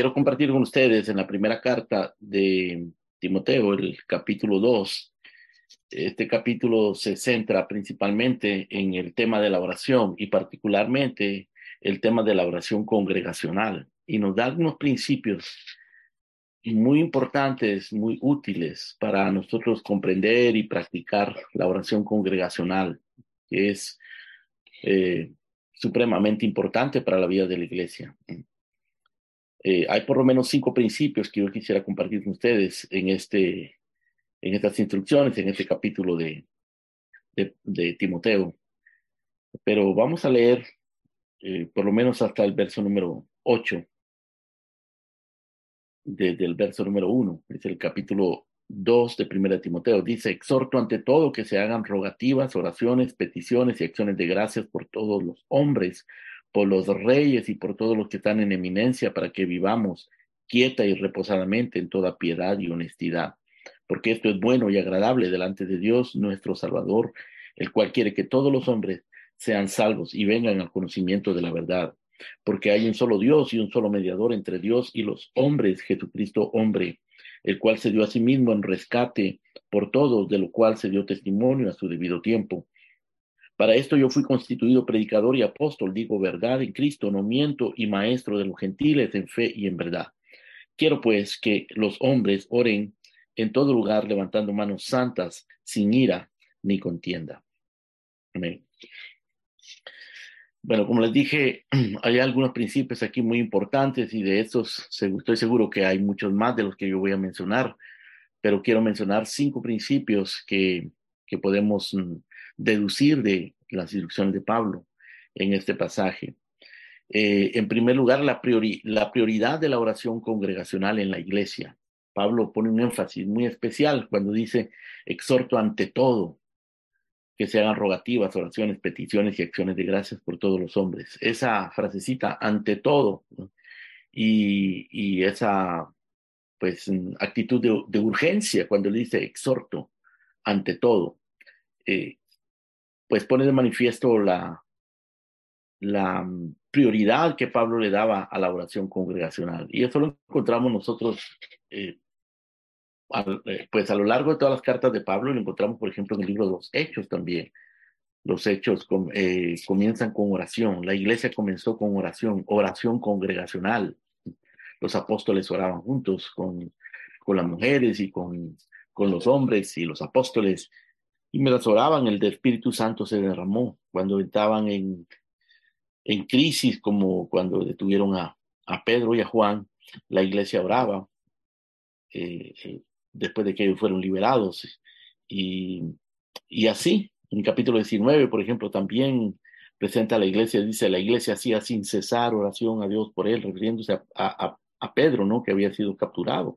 quiero compartir con ustedes en la primera carta de Timoteo, el capítulo 2. Este capítulo se centra principalmente en el tema de la oración y particularmente el tema de la oración congregacional y nos da algunos principios muy importantes, muy útiles para nosotros comprender y practicar la oración congregacional, que es eh, supremamente importante para la vida de la iglesia. Eh, hay por lo menos cinco principios que yo quisiera compartir con ustedes en, este, en estas instrucciones, en este capítulo de, de, Timoteo. Pero vamos a leer eh, por lo menos hasta el verso número 8 desde el verso número uno, es el capítulo 2 de Primera Timoteo. Dice, exhorto ante todo que se hagan rogativas, oraciones, peticiones y acciones de gracias por todos los hombres, por los reyes y por todos los que están en eminencia, para que vivamos quieta y reposadamente en toda piedad y honestidad. Porque esto es bueno y agradable delante de Dios nuestro Salvador, el cual quiere que todos los hombres sean salvos y vengan al conocimiento de la verdad porque hay un solo Dios y un solo mediador entre Dios y los hombres, Jesucristo hombre, el cual se dio a sí mismo en rescate por todos, de lo cual se dio testimonio a su debido tiempo. Para esto yo fui constituido predicador y apóstol, digo verdad en Cristo, no miento, y maestro de los gentiles en fe y en verdad. Quiero pues que los hombres oren en todo lugar levantando manos santas, sin ira ni contienda. Amén. Bueno, como les dije, hay algunos principios aquí muy importantes y de estos estoy seguro que hay muchos más de los que yo voy a mencionar, pero quiero mencionar cinco principios que, que podemos mm, deducir de las instrucciones de Pablo en este pasaje. Eh, en primer lugar, la, prioridad de la oración congregacional en la iglesia. Pablo pone un énfasis muy especial cuando dice, exhorto ante todo que se hagan rogativas, oraciones, peticiones y acciones de gracias por todos los hombres. Esa frasecita, ante todo, y, esa pues actitud de, urgencia cuando le dice exhorto, ante todo, eh, pues pone de manifiesto la, la prioridad que Pablo le daba a la oración congregacional. Y eso lo encontramos nosotros eh, eh, pues a lo largo de todas las cartas de Pablo lo encontramos, por ejemplo, en el libro de los Hechos también. Los Hechos eh, comienzan con oración. La iglesia comenzó con oración, oración congregacional. Los apóstoles oraban juntos con, con las mujeres y con, con los hombres y los apóstoles. Y mientras oraban, el Espíritu Santo se derramó. Cuando estaban en, en crisis, como cuando detuvieron a, a Pedro y a Juan, la iglesia oraba. Eh, después de que ellos fueron liberados. Y, y así, en el capítulo 19, por ejemplo, también presenta a la iglesia, dice, la iglesia hacía sin cesar oración a Dios por él, refiriéndose a, a, a Pedro, ¿no? Que había sido capturado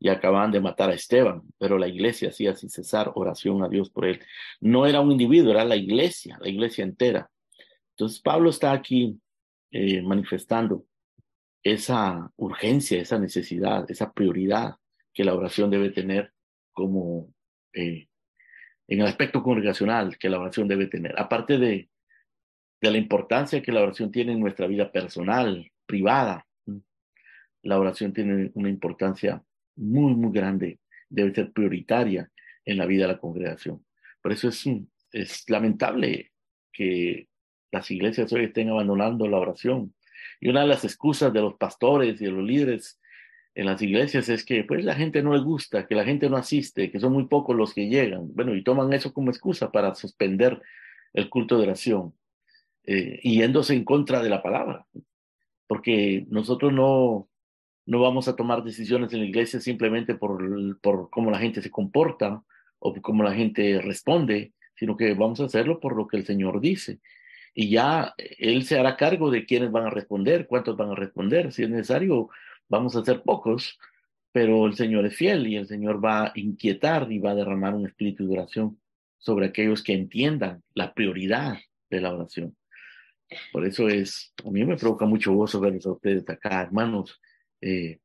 y acababan de matar a Esteban, pero la iglesia hacía sin cesar oración a Dios por él. No era un individuo, era la iglesia, la iglesia entera. Entonces Pablo está aquí eh, manifestando esa urgencia, esa necesidad, esa prioridad que la oración debe tener como eh, en el aspecto congregacional que la oración debe tener. Aparte de, de la importancia que la oración tiene en nuestra vida personal, privada, la oración tiene una importancia muy, muy grande, debe ser prioritaria en la vida de la congregación. Por eso es, es lamentable que las iglesias hoy estén abandonando la oración. Y una de las excusas de los pastores y de los líderes en las iglesias es que pues la gente no le gusta, que la gente no asiste, que son muy pocos los que llegan. Bueno, y toman eso como excusa para suspender el culto de oración, eh, yéndose en contra de la palabra, porque nosotros no, no vamos a tomar decisiones en la iglesia simplemente por, por cómo la gente se comporta o cómo la gente responde, sino que vamos a hacerlo por lo que el Señor dice. Y ya Él se hará cargo de quiénes van a responder, cuántos van a responder, si es necesario vamos a ser pocos, pero el Señor es fiel y el Señor va a inquietar y va a derramar un espíritu de oración sobre aquellos que entiendan la prioridad de la oración. Por eso es, a mí me provoca mucho gozo verlos a ustedes acá, hermanos, eh,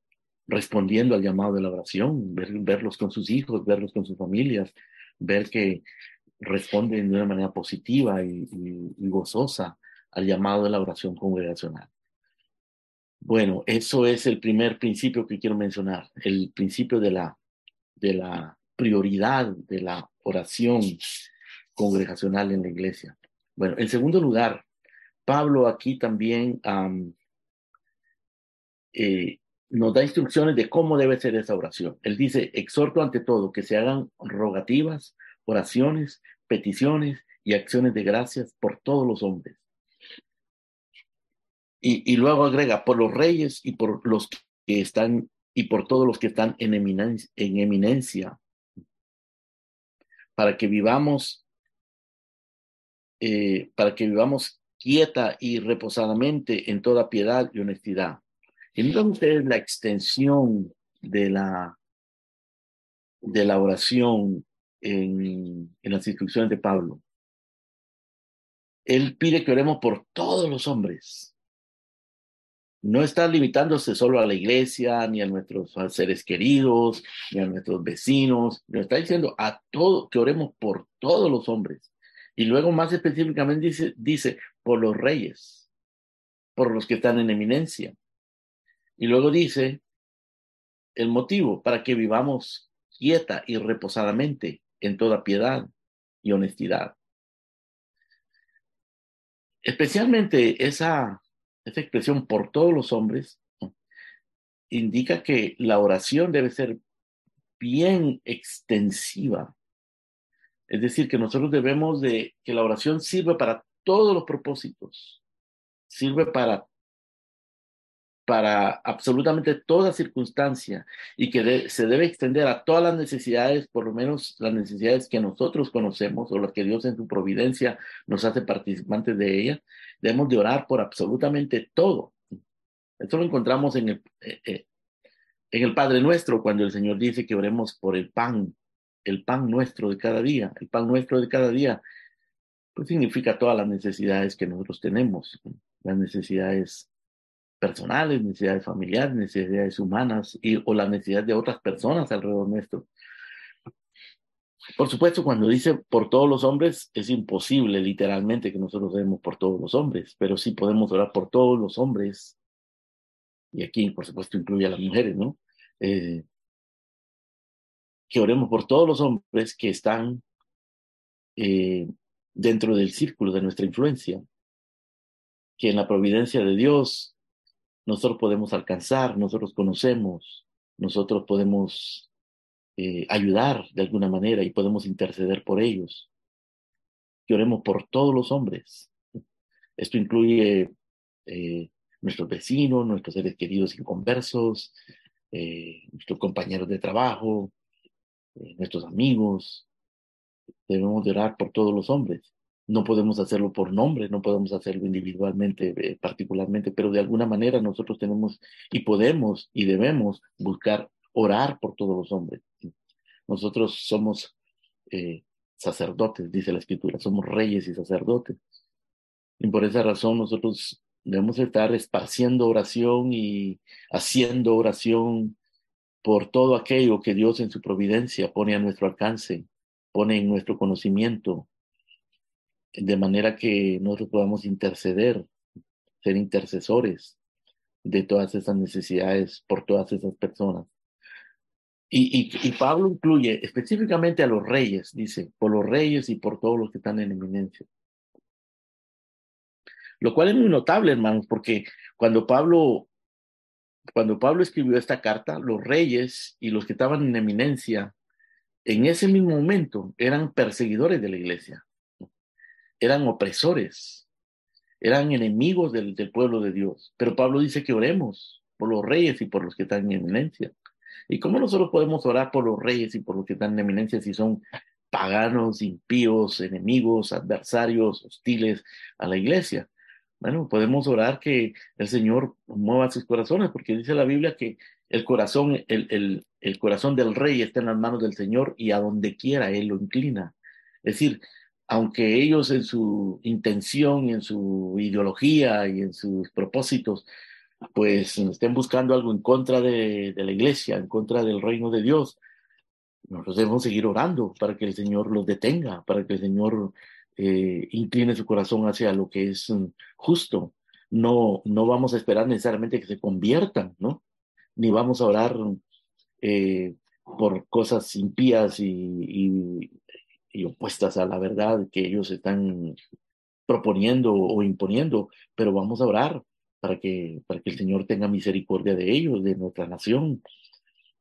respondiendo al llamado de la oración, verlos con sus hijos, verlos con sus familias, ver que responden de una manera positiva y gozosa al llamado de la oración congregacional. Bueno, eso es el primer principio que quiero mencionar, el principio de la, de la prioridad de la oración congregacional en la iglesia. Bueno, en segundo lugar, Pablo aquí también eh, nos da instrucciones de cómo debe ser esa oración. Él dice, exhorto ante todo que se hagan rogativas, oraciones, peticiones y acciones de gracias por todos los hombres. Y, luego agrega, por los reyes y por los que están, y por todos los que están en eminencia, en eminencia para que vivamos, eh, para que vivamos quieta y reposadamente en toda piedad y honestidad. Ustedes la extensión de la, de la oración en, en las instrucciones de Pablo. Él pide que oremos por todos los hombres. No está limitándose solo a la iglesia, ni a nuestros seres queridos, ni a nuestros vecinos. Nos está diciendo a todo, que oremos por todos los hombres. Y luego más específicamente dice, dice por los reyes, por los que están en eminencia. Y luego dice el motivo para que vivamos quieta y reposadamente en toda piedad y honestidad. Especialmente esa, esa expresión por todos los hombres indica que la oración debe ser bien extensiva. Es decir, que nosotros debemos de que la oración sirva para todos los propósitos, sirve para para absolutamente toda circunstancia y que se debe extender a todas las necesidades, por lo menos las necesidades que nosotros conocemos o las que Dios en su providencia nos hace participantes de ellas, debemos de orar por absolutamente todo. Esto lo encontramos en el, eh, eh, Padre Nuestro, cuando el Señor dice que oremos por el pan, el pan nuestro de cada día, el pan nuestro de cada día, pues significa todas las necesidades que nosotros tenemos, las necesidades personales, necesidades familiares, necesidades humanas y, o las necesidades de otras personas alrededor nuestro. Por supuesto, cuando dice por todos los hombres, es imposible literalmente que nosotros oremos por todos los hombres, pero sí podemos orar por todos los hombres. Y aquí, por supuesto, incluye a las mujeres, ¿no? Eh, que oremos por todos los hombres que están eh, dentro del círculo de nuestra influencia, que en la providencia de Dios nosotros podemos alcanzar, nosotros conocemos, nosotros podemos eh, ayudar de alguna manera y podemos interceder por ellos. Que oremos por todos los hombres. Esto incluye eh, nuestros vecinos, nuestros seres queridos inconversos, eh, nuestros compañeros de trabajo, nuestros amigos. Debemos orar por todos los hombres. No podemos hacerlo por nombre, no podemos hacerlo individualmente, eh, particularmente, pero de alguna manera nosotros tenemos y podemos y debemos buscar orar por todos los hombres. Nosotros somos eh, sacerdotes, dice la escritura, somos reyes y sacerdotes. Y por esa razón nosotros debemos estar esparciendo oración y haciendo oración por todo aquello que Dios en su providencia pone a nuestro alcance, pone en nuestro conocimiento, de manera que nosotros podamos interceder, ser intercesores de todas esas necesidades por todas esas personas. Y, y, Pablo incluye específicamente a los reyes, dice, por los reyes y por todos los que están en eminencia. Lo cual es muy notable, hermanos, porque cuando Pablo, cuando Pablo escribió esta carta, los reyes y los que estaban en eminencia, en ese mismo momento eran perseguidores de la iglesia eran opresores, eran enemigos del, pueblo de Dios. Pero Pablo dice que oremos por los reyes y por los que están en eminencia. ¿Y cómo nosotros podemos orar por los reyes y por los que están en eminencia si son paganos, impíos, enemigos, adversarios, hostiles a la iglesia? Bueno, podemos orar que el Señor mueva sus corazones, porque dice la Biblia que el corazón, el, el, corazón del rey está en las manos del Señor y a donde quiera Él lo inclina. Es decir, aunque ellos en su intención, en su ideología y en sus propósitos, pues estén buscando algo en contra de, la iglesia, en contra del reino de Dios, nosotros debemos seguir orando para que el Señor los detenga, para que el Señor eh, incline su corazón hacia lo que es mm, justo. no, no vamos a esperar necesariamente que se conviertan, ¿no? Ni vamos a orar eh, por cosas impías y, y, opuestas a la verdad que ellos están proponiendo o imponiendo, pero vamos a orar para que, para que el Señor tenga misericordia de ellos, de nuestra nación,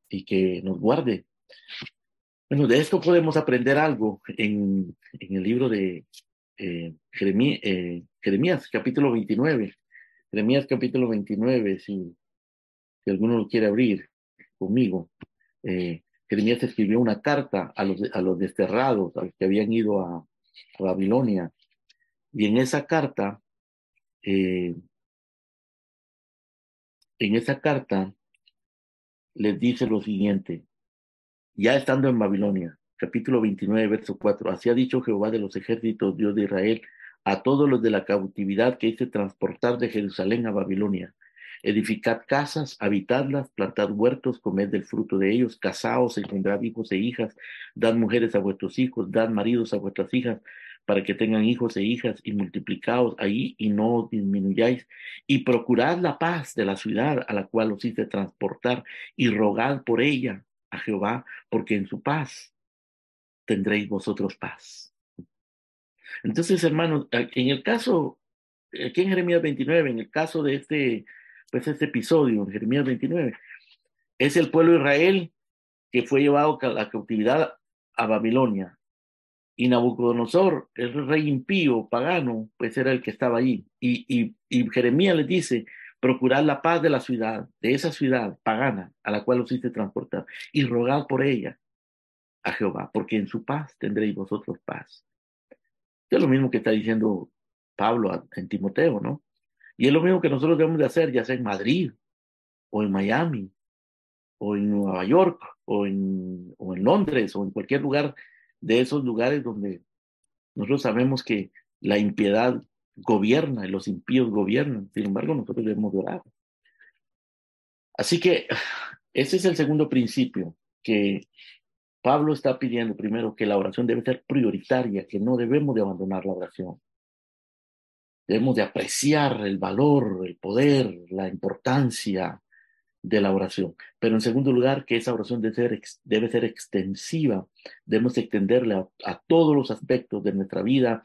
y que nos guarde. Bueno, de esto podemos aprender algo en, en el libro de eh, eh, Jeremías, capítulo 29. Jeremías, capítulo 29, si, si alguno lo quiere abrir conmigo. Eh, Jeremías escribió una carta a los, a los desterrados, a los que habían ido a, Babilonia. Y en esa carta, eh, en esa carta les dice lo siguiente, ya estando en Babilonia, capítulo 29, verso 4, así ha dicho Jehová de los ejércitos, Dios de Israel, a todos los de la cautividad que hice transportar de Jerusalén a Babilonia. Edificad casas, habitadlas, plantad huertos, comed del fruto de ellos, casaos, engendrad hijos e hijas, dad mujeres a vuestros hijos, dad maridos a vuestras hijas, para que tengan hijos e hijas y multiplicaos ahí y no disminuyáis y procurad la paz de la ciudad a la cual os hice transportar y rogad por ella a Jehová, porque en su paz tendréis vosotros paz. Entonces, hermanos, en el caso, aquí en Jeremías 29, en el caso de este, pues este episodio, en Jeremías 29, es el pueblo de Israel que fue llevado a la cautividad a Babilonia. Y Nabucodonosor, el rey impío, pagano, pues era el que estaba allí. Y, y, Jeremías les dice, procurad la paz de la ciudad, de esa ciudad pagana a la cual os hice transportar, y rogad por ella a Jehová, porque en su paz tendréis vosotros paz. es lo mismo que está diciendo Pablo en Timoteo, ¿no? Y es lo mismo que nosotros debemos de hacer, ya sea en Madrid, o en Miami, o en Nueva York, o en, Londres, o en cualquier lugar de esos lugares donde nosotros sabemos que la impiedad gobierna y los impíos gobiernan. Sin embargo, nosotros debemos orar. Así que ese es el segundo principio que Pablo está pidiendo primero que la oración debe ser prioritaria, que no debemos de abandonar la oración. Debemos de apreciar el valor, el poder, la importancia de la oración. Pero en segundo lugar, que esa oración debe ser, debe ser extensiva, debemos extenderla a, todos los aspectos de nuestra vida,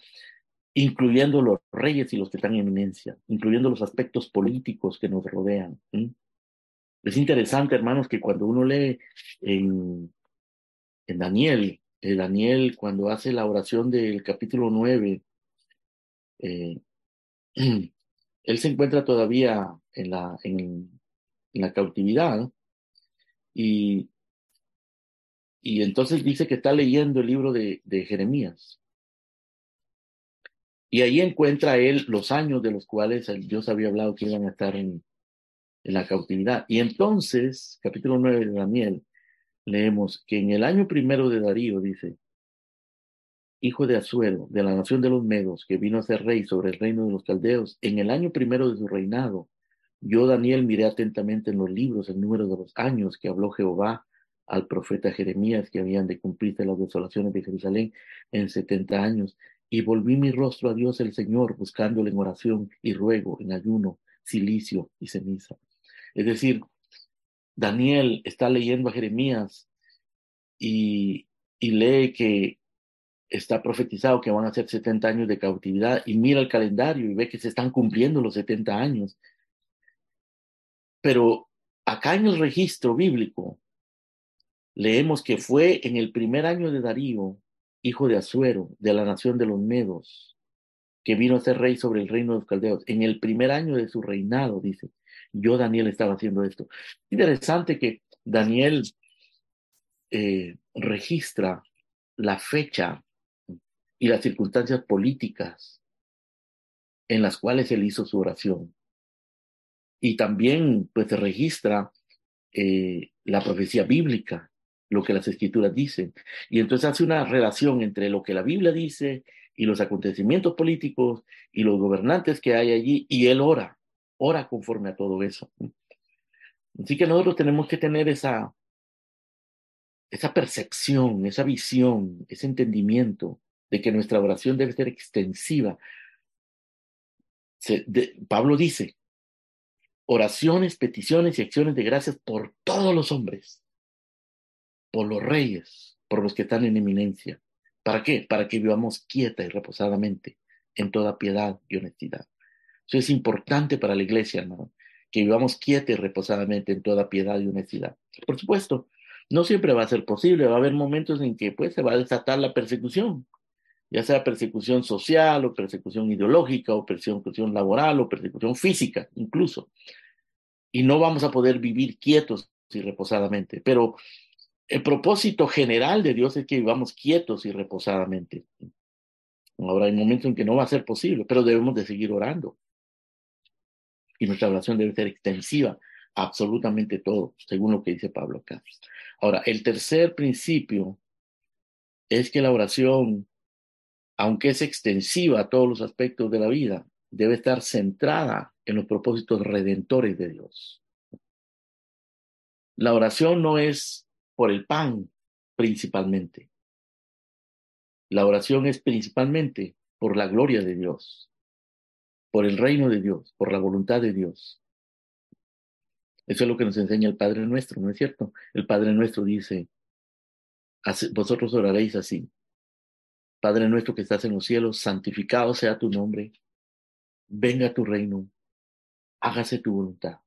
incluyendo los reyes y los que están en eminencia, incluyendo los aspectos políticos que nos rodean. Es interesante, hermanos, que cuando uno lee en, en Daniel, eh, Daniel cuando hace la oración del capítulo 9, eh, él se encuentra todavía en la, en, la cautividad. Y, y entonces dice que está leyendo el libro de, de Jeremías. Y ahí encuentra él los años de los cuales Dios había hablado que iban a estar en, en la cautividad. Y entonces, capítulo 9 de Daniel, leemos que en el año primero de Darío, dice, hijo de Asuero, de la nación de los Medos, que vino a ser rey sobre el reino de los caldeos, en el año primero de su reinado, yo, Daniel, miré atentamente en los libros el número de los años que habló Jehová al profeta Jeremías que habían de cumplirse las desolaciones de Jerusalén en setenta años, y volví mi rostro a Dios el Señor, buscándole en oración y ruego, en ayuno, silicio y ceniza. Es decir, Daniel está leyendo a Jeremías y lee que está profetizado que van a ser 70 años de cautividad y mira el calendario y ve que se están cumpliendo los 70 años pero acá en el registro bíblico leemos que fue en el primer año de Darío, hijo de Asuero, de la nación de los Medos, que vino a ser rey sobre el reino de los caldeos. En el primer año de su reinado, dice, yo Daniel estaba haciendo esto. Interesante que Daniel eh, registra la fecha y las circunstancias políticas en las cuales él hizo su oración y también pues se registra eh, la profecía bíblica, lo que las escrituras dicen. Y entonces hace una relación entre lo que la Biblia dice y los acontecimientos políticos y los gobernantes que hay allí, y él ora, ora conforme a todo eso. Así que nosotros tenemos que tener esa, esa percepción, esa visión, ese entendimiento de que nuestra oración debe ser extensiva, Pablo dice, oraciones, peticiones y acciones de gracias por todos los hombres, por los reyes, por los que están en eminencia. ¿Para qué? Para que vivamos quieta y reposadamente en toda piedad y honestidad. Eso es importante para la iglesia, hermano, que vivamos quieta y reposadamente en toda piedad y honestidad. Por supuesto, no siempre va a ser posible, va a haber momentos en que pues, se va a desatar la persecución, ya sea persecución social o persecución ideológica o persecución laboral o persecución física incluso. Y no vamos a poder vivir quietos y reposadamente. Pero el propósito general de Dios es que vivamos quietos y reposadamente. Ahora hay momentos en que no va a ser posible, pero debemos de seguir orando. Y nuestra oración debe ser extensiva, absolutamente todo, según lo que dice Pablo acá. Ahora, el tercer principio es que la oración aunque es extensiva a todos los aspectos de la vida, debe estar centrada en los propósitos redentores de Dios. La oración no es por el pan principalmente. La oración es principalmente por la gloria de Dios, por el reino de Dios, por la voluntad de Dios. Eso es lo que nos enseña el Padre nuestro, ¿no es cierto? El Padre nuestro dice, vosotros oraréis así. Padre nuestro que estás en los cielos, santificado sea tu nombre, venga tu reino, hágase tu voluntad.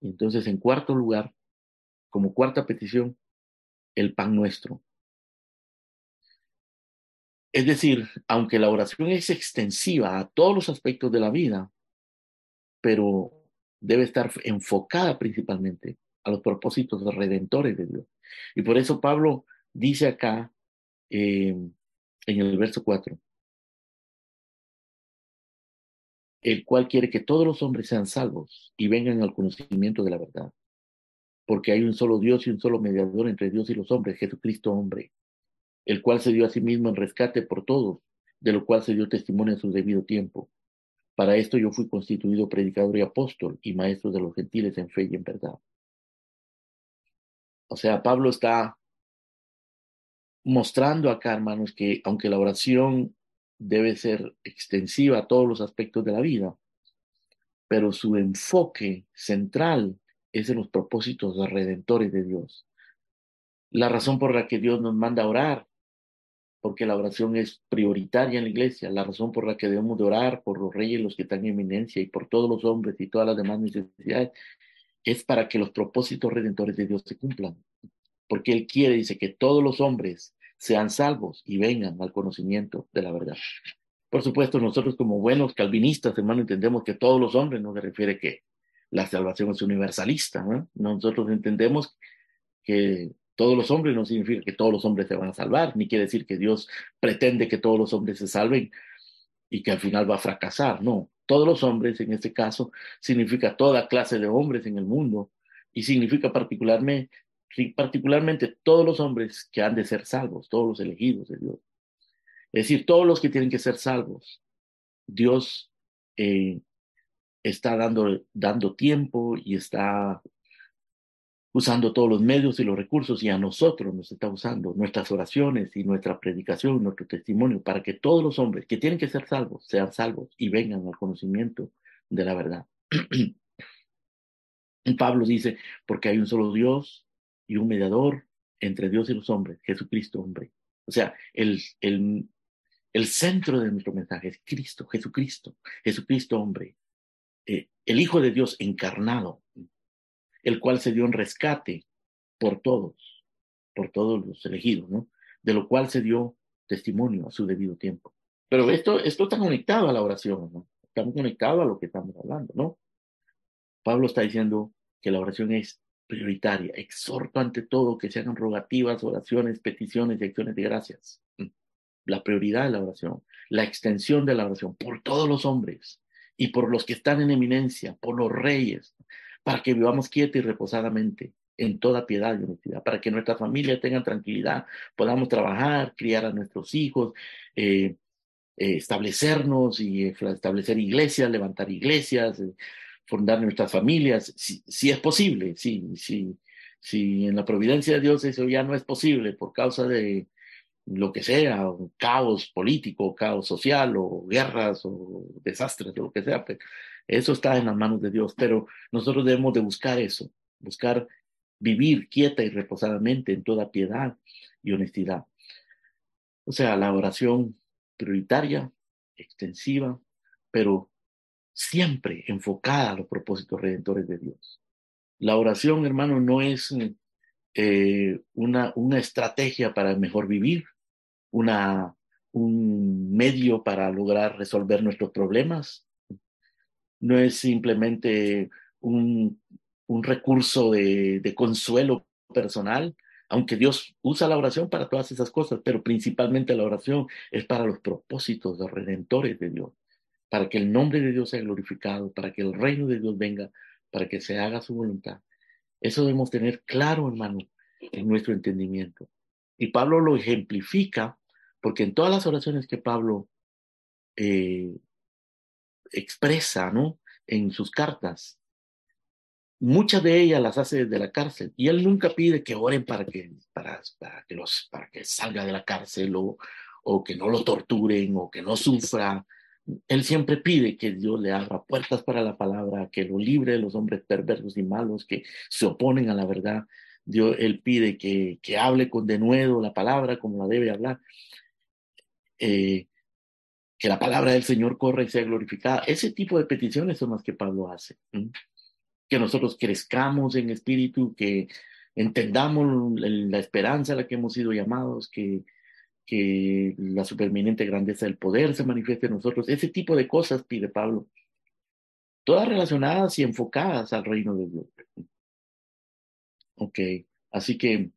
Entonces, en cuarto lugar, como cuarta petición, el pan nuestro. Es decir, aunque la oración es extensiva a todos los aspectos de la vida, pero debe estar enfocada principalmente a los propósitos redentores de Dios. Y por eso Pablo dice acá, eh, en el verso 4, el cual quiere que todos los hombres sean salvos y vengan al conocimiento de la verdad. Porque hay un solo Dios y un solo mediador entre Dios y los hombres, Jesucristo hombre, el cual se dio a sí mismo en rescate por todos, de lo cual se dio testimonio en su debido tiempo. Para esto yo fui constituido predicador y apóstol y maestro de los gentiles en fe y en verdad. O sea, Pablo está mostrando acá, hermanos, que aunque la oración debe ser extensiva a todos los aspectos de la vida, pero su enfoque central es en los propósitos redentores de Dios. La razón por la que Dios nos manda orar, porque la oración es prioritaria en la iglesia, la razón por la que debemos de orar por los reyes, los que están en eminencia y por todos los hombres y todas las demás necesidades, es para que los propósitos redentores de Dios se cumplan porque Él quiere, dice, que todos los hombres sean salvos y vengan al conocimiento de la verdad. Por supuesto, nosotros como buenos calvinistas, hermano, entendemos que todos los hombres no se refiere que la salvación es universalista, ¿no? Nosotros entendemos que todos los hombres no significa que todos los hombres se van a salvar, ni quiere decir que Dios pretende que todos los hombres se salven y que al final va a fracasar, no. Todos los hombres, en este caso, significa toda clase de hombres en el mundo y significa particularmente particularmente todos los hombres que han de ser salvos, todos los elegidos de Dios. Es decir, todos los que tienen que ser salvos. Dios eh, está dando, dando tiempo y está usando todos los medios y los recursos y a nosotros nos está usando nuestras oraciones y nuestra predicación, nuestro testimonio, para que todos los hombres que tienen que ser salvos sean salvos y vengan al conocimiento de la verdad. Pablo dice, porque hay un solo Dios y un mediador entre Dios y los hombres, Jesucristo hombre. O sea, el, el, el centro de nuestro mensaje es Cristo, Jesucristo, Jesucristo hombre, eh, el Hijo de Dios encarnado, el cual se dio en rescate por todos, por todos los elegidos, ¿no? De lo cual se dio testimonio a su debido tiempo. Pero esto, esto está conectado a la oración, ¿no? Estamos conectados a lo que estamos hablando, ¿no? Pablo está diciendo que la oración es prioritaria. Exhorto ante todo que se hagan rogativas, oraciones, peticiones y acciones de gracias. Mm. La prioridad de la oración, la extensión de la oración por todos los hombres y por los que están en eminencia, por los reyes, para que vivamos quieta y reposadamente en toda piedad y honestidad, para que nuestra familia tenga tranquilidad, podamos trabajar, criar a nuestros hijos, eh, eh, establecernos y eh, establecer iglesias, levantar iglesias, fundar nuestras familias, si, es posible, si, si, si en la providencia de Dios eso ya no es posible por causa de, lo que sea, un caos político, caos social, o guerras, o desastres, o lo que sea, pues, eso está en las manos de Dios, pero nosotros debemos de buscar eso, buscar vivir quieta y reposadamente en toda piedad y honestidad. O sea, la oración prioritaria, extensiva, pero siempre enfocada a los propósitos redentores de Dios. La oración, hermano, no es eh, una, una estrategia para mejor vivir, una, un medio para lograr resolver nuestros problemas, no es simplemente un, un recurso de, consuelo personal, aunque Dios usa la oración para todas esas cosas, pero principalmente la oración es para los propósitos los redentores de Dios, para que el nombre de Dios sea glorificado, para que el reino de Dios venga, para que se haga su voluntad. Eso debemos tener claro, hermano, en nuestro entendimiento. Y Pablo lo ejemplifica, porque en todas las oraciones que Pablo eh, expresa, ¿no? En sus cartas, muchas de ellas las hace desde la cárcel y él nunca pide que oren para que, para, para que, los, para que salga de la cárcel o, o que no lo torturen o que no sufra. Él siempre pide que Dios le abra puertas para la palabra, que lo libre de los hombres perversos y malos que se oponen a la verdad. Dios, él pide que, que hable con denuedo la palabra como la debe hablar. Eh, que la palabra del Señor corra y sea glorificada. Ese tipo de peticiones son las que Pablo hace que nosotros crezcamos en espíritu, que entendamos la esperanza a la que hemos sido llamados, que, que la superminente grandeza del poder se manifieste en nosotros. Ese tipo de cosas pide Pablo, todas relacionadas y enfocadas al reino de Dios. Ok, así que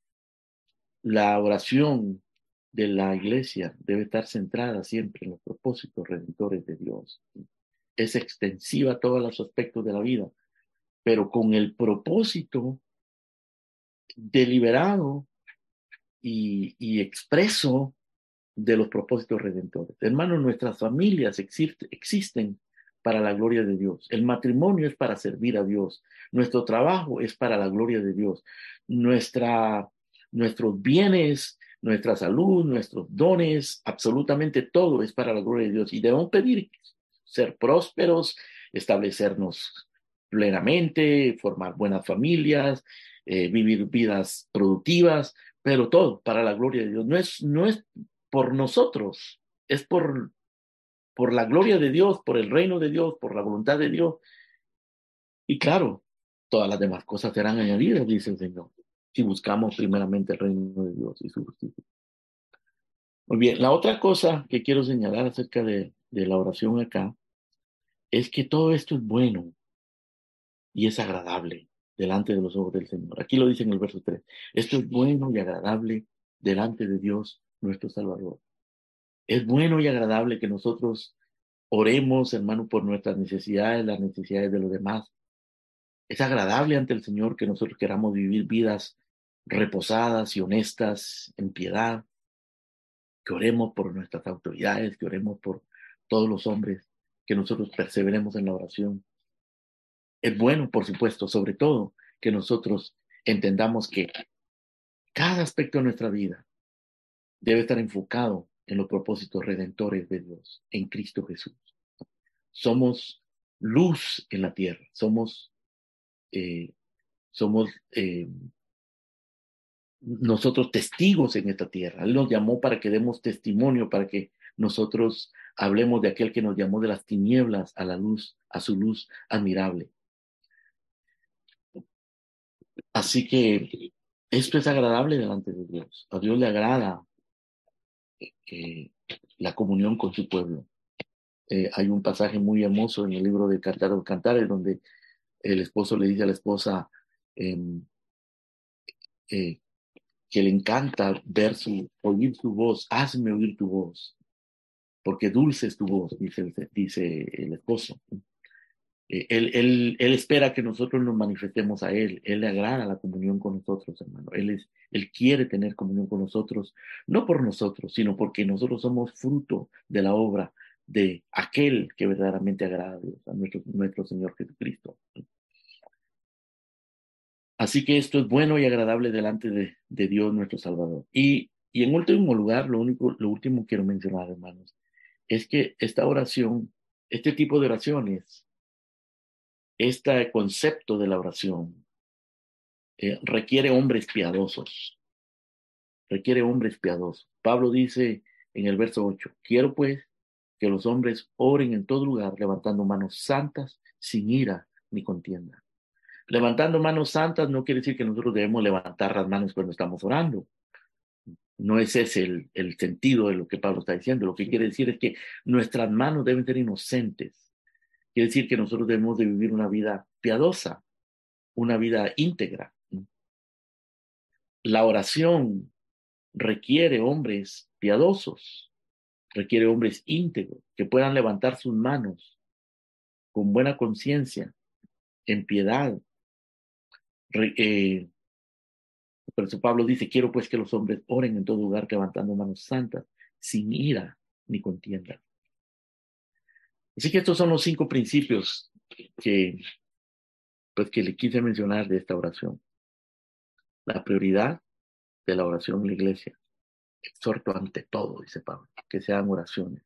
la oración de la iglesia debe estar centrada siempre en los propósitos redentores de Dios. Es extensiva a todos los aspectos de la vida pero con el propósito deliberado y, expreso de los propósitos redentores. Hermanos, nuestras familias existen para la gloria de Dios. El matrimonio es para servir a Dios. Nuestro trabajo es para la gloria de Dios. Nuestra, nuestros bienes, nuestra salud, nuestros dones, absolutamente todo es para la gloria de Dios. Y debemos pedir ser prósperos, establecernos plenamente, formar buenas familias, eh, vivir vidas productivas, pero todo para la gloria de Dios. No es, no es por nosotros, es por, por la gloria de Dios, por el reino de Dios, por la voluntad de Dios. Y claro, todas las demás cosas serán añadidas, dice el Señor, si buscamos primeramente el reino de Dios y su justicia. Muy bien, la otra cosa que quiero señalar acerca de, de la oración acá es que todo esto es bueno y es agradable delante de los ojos del Señor. Aquí lo dice en el verso 3. Esto es bueno y agradable delante de Dios nuestro Salvador. Es bueno y agradable que nosotros oremos, hermano, por nuestras necesidades, las necesidades de los demás. Es agradable ante el Señor que nosotros queramos vivir vidas reposadas y honestas en piedad, que oremos por nuestras autoridades, que oremos por todos los hombres, que nosotros perseveremos en la oración. Es bueno, por supuesto, sobre todo, que nosotros entendamos que cada aspecto de nuestra vida debe estar enfocado en los propósitos redentores de Dios, en Cristo Jesús. Somos luz en la tierra, somos, eh, somos eh, nosotros testigos en esta tierra. Él nos llamó para que demos testimonio, para que nosotros hablemos de aquel que nos llamó de las tinieblas a la luz, a su luz admirable. Así que esto es agradable delante de Dios. A Dios le agrada la comunión con su pueblo. Eh, hay un pasaje muy hermoso en el libro de Cantar o Cantares donde el esposo le dice a la esposa em, eh, que le encanta ver su, oír su voz, hazme oír tu voz, porque dulce es tu voz, dice el esposo. Eh, él, él, él, espera que nosotros nos manifestemos a Él. Él le agrada la comunión con nosotros, hermano. Él, es, él quiere tener comunión con nosotros, no por nosotros, sino porque nosotros somos fruto de la obra de aquel que verdaderamente agrada a Dios, a nuestro, nuestro Señor Jesucristo. Así que esto es bueno y agradable delante de, de Dios nuestro Salvador. Y, y en último lugar, lo único, lo último quiero mencionar, hermanos, es que esta oración, este tipo de oraciones, este concepto de la oración, eh, requiere hombres piadosos. Requiere hombres piadosos. Pablo dice en el verso 8, quiero pues que los hombres oren en todo lugar levantando manos santas sin ira ni contienda. Levantando manos santas no quiere decir que nosotros debemos levantar las manos cuando estamos orando. No es ese el, el sentido de lo que Pablo está diciendo. Lo que quiere decir es que nuestras manos deben ser inocentes. Quiere decir que nosotros debemos de vivir una vida piadosa, una vida íntegra. La oración requiere hombres piadosos, requiere hombres íntegros que puedan levantar sus manos con buena conciencia, en piedad. Eh, por eso Pablo dice, quiero pues que los hombres oren en todo lugar levantando manos santas, sin ira ni contienda. Así que estos son los cinco principios que, pues, que le quise mencionar de esta oración. La prioridad de la oración en la iglesia. Exhorto ante todo, dice Pablo, que sean oraciones.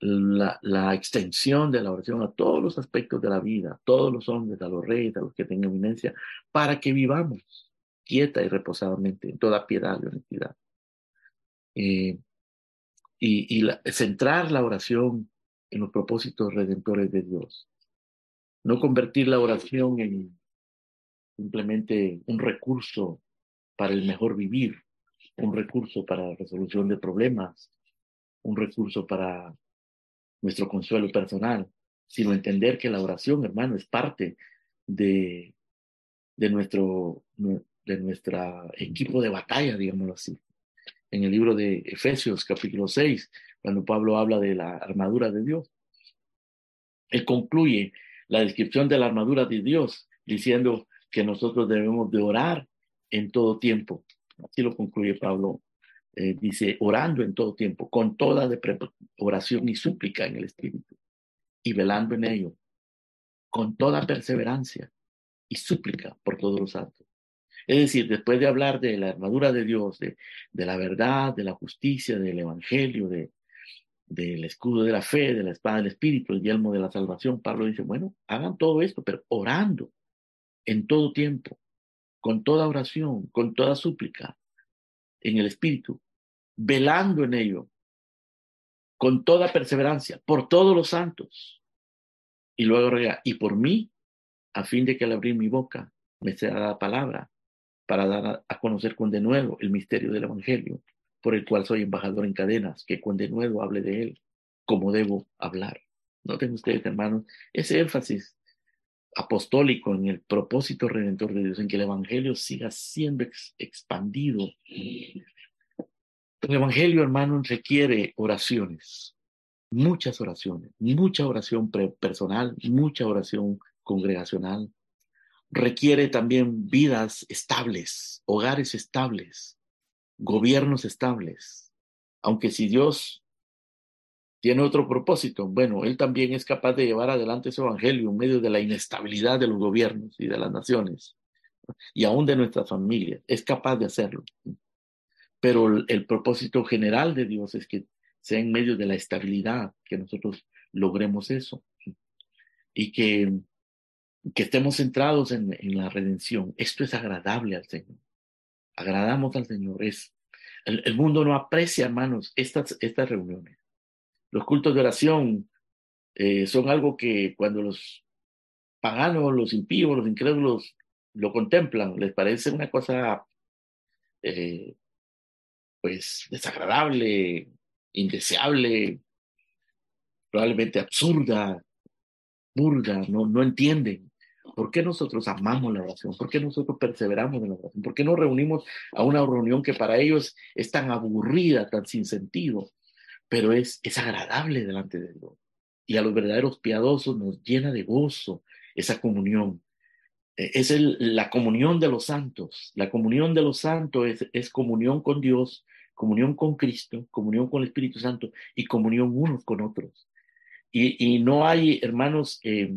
La, la, extensión de la oración a todos los aspectos de la vida, a todos los hombres, a los reyes, a los que tengan eminencia, para que vivamos quieta y reposadamente en toda piedad y honestidad. Eh, y, y centrar la oración en los propósitos redentores de Dios. No convertir la oración en simplemente un recurso para el mejor vivir, un recurso para la resolución de problemas, un recurso para nuestro consuelo personal, sino entender que la oración, hermano, es parte de, de nuestro de nuestro equipo de batalla, digámoslo así. En el libro de Efesios capítulo 6, cuando Pablo habla de la armadura de Dios, él concluye la descripción de la armadura de Dios diciendo que nosotros debemos de orar en todo tiempo. Así lo concluye Pablo. Eh, dice, orando en todo tiempo, con toda de oración y súplica en el Espíritu, y velando en ello, con toda perseverancia y súplica por todos los santos. Es decir, después de hablar de la armadura de Dios, de, de la verdad, de la justicia, del evangelio, de, del escudo de la fe, de la espada del espíritu, el yelmo de la salvación, Pablo dice, bueno, hagan todo esto, pero orando en todo tiempo, con toda oración, con toda súplica, en el espíritu, velando en ello, con toda perseverancia, por todos los santos. Y luego agrega, y por mí, a fin de que al abrir mi boca me sea la palabra para dar a, conocer con denuedo el misterio del Evangelio, por el cual soy embajador en cadenas, que con denuedo hable de él, como debo hablar. Noten ustedes, hermanos, ese énfasis apostólico en el propósito redentor de Dios, en que el Evangelio siga siendo expandido. El Evangelio, hermanos, requiere oraciones, muchas oraciones, mucha oración personal, mucha oración congregacional, requiere también vidas estables, hogares estables, gobiernos estables. Aunque si Dios tiene otro propósito, bueno, Él también es capaz de llevar adelante ese evangelio en medio de la inestabilidad de los gobiernos y de las naciones y aún de nuestras familias. Es capaz de hacerlo. Pero el, propósito general de Dios es que sea en medio de la estabilidad que nosotros logremos eso y que que estemos centrados en, la redención. Esto es agradable al Señor. Agradamos al Señor. Es, el, mundo no aprecia, hermanos, estas, estas reuniones. Los cultos de oración eh, son algo que cuando los paganos, los impíos, los incrédulos lo contemplan, les parece una cosa eh, pues desagradable, indeseable, probablemente absurda, burda, no, no entienden. ¿Por qué nosotros amamos la oración? ¿Por qué nosotros perseveramos en la oración? ¿Por qué nos reunimos a una reunión que para ellos es tan aburrida, tan sin sentido, pero es, es agradable delante de Dios? Y a los verdaderos piadosos nos llena de gozo esa comunión. E, es la comunión de los santos. La comunión de los santos es, es comunión con Dios, comunión con Cristo, comunión con el Espíritu Santo y comunión unos con otros. Y, y no hay, hermanos, eh,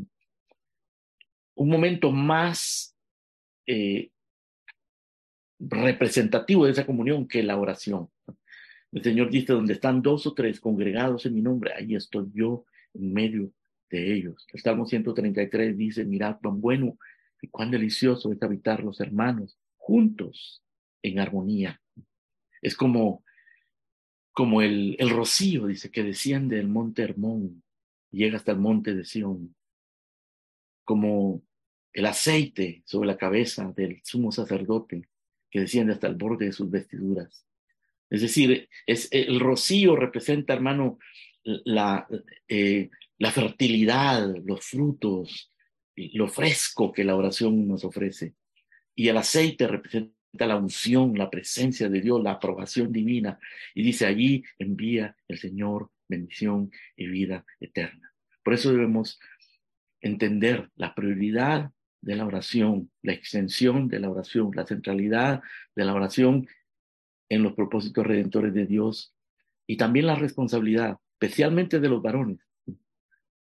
un momento más eh, representativo de esa comunión que la oración. El Señor dice, donde están dos o tres congregados en mi nombre, ahí estoy yo en medio de ellos. El Salmo 133 dice, mirad cuán bueno y cuán delicioso es habitar los hermanos juntos en armonía. Es como, como el, el rocío, dice, que desciende del monte Hermón, llega hasta el monte de Sión. Como el aceite sobre la cabeza del sumo sacerdote que desciende hasta el borde de sus vestiduras. Es decir, es, el rocío representa, hermano, la, eh, la fertilidad, los frutos, lo fresco que la oración nos ofrece. Y el aceite representa la unción, la presencia de Dios, la aprobación divina. Y dice, allí envía el Señor bendición y vida eterna. Por eso debemos entender la prioridad de la oración, la extensión de la oración, la centralidad de la oración en los propósitos redentores de Dios y también la responsabilidad, especialmente de los varones,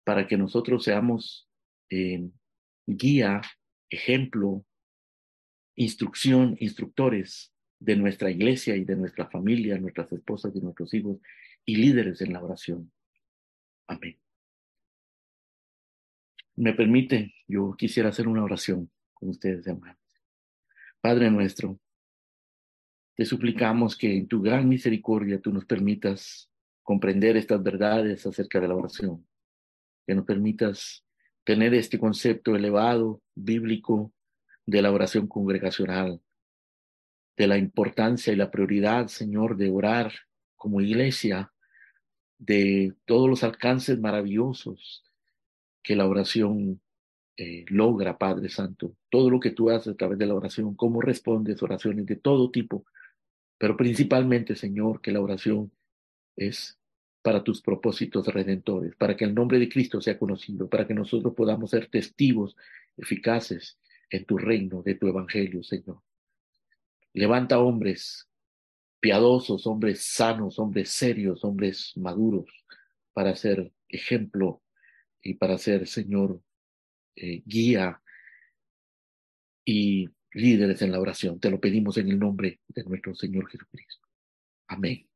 para que nosotros seamos eh, guía, ejemplo, instrucción, instructores de nuestra iglesia y de nuestra familia, nuestras esposas y nuestros hijos y líderes en la oración. Amén. Me permite, yo quisiera hacer una oración con ustedes, hermanos. Padre nuestro, te suplicamos que en tu gran misericordia tú nos permitas comprender estas verdades acerca de la oración, que nos permitas tener este concepto elevado, bíblico, de la oración congregacional, de la importancia y la prioridad, Señor, de orar como iglesia, de todos los alcances maravillosos que la oración eh, logra, Padre Santo. Todo lo que tú haces a través de la oración, cómo respondes oraciones de todo tipo, pero principalmente, Señor, que la oración es para tus propósitos redentores, para que el nombre de Cristo sea conocido, para que nosotros podamos ser testigos eficaces en tu reino, de tu evangelio, Señor. Levanta hombres piadosos, hombres sanos, hombres serios, hombres maduros, para ser ejemplo y para ser, Señor, eh, guía y líderes en la oración. Te lo pedimos en el nombre de nuestro Señor Jesucristo. Amén.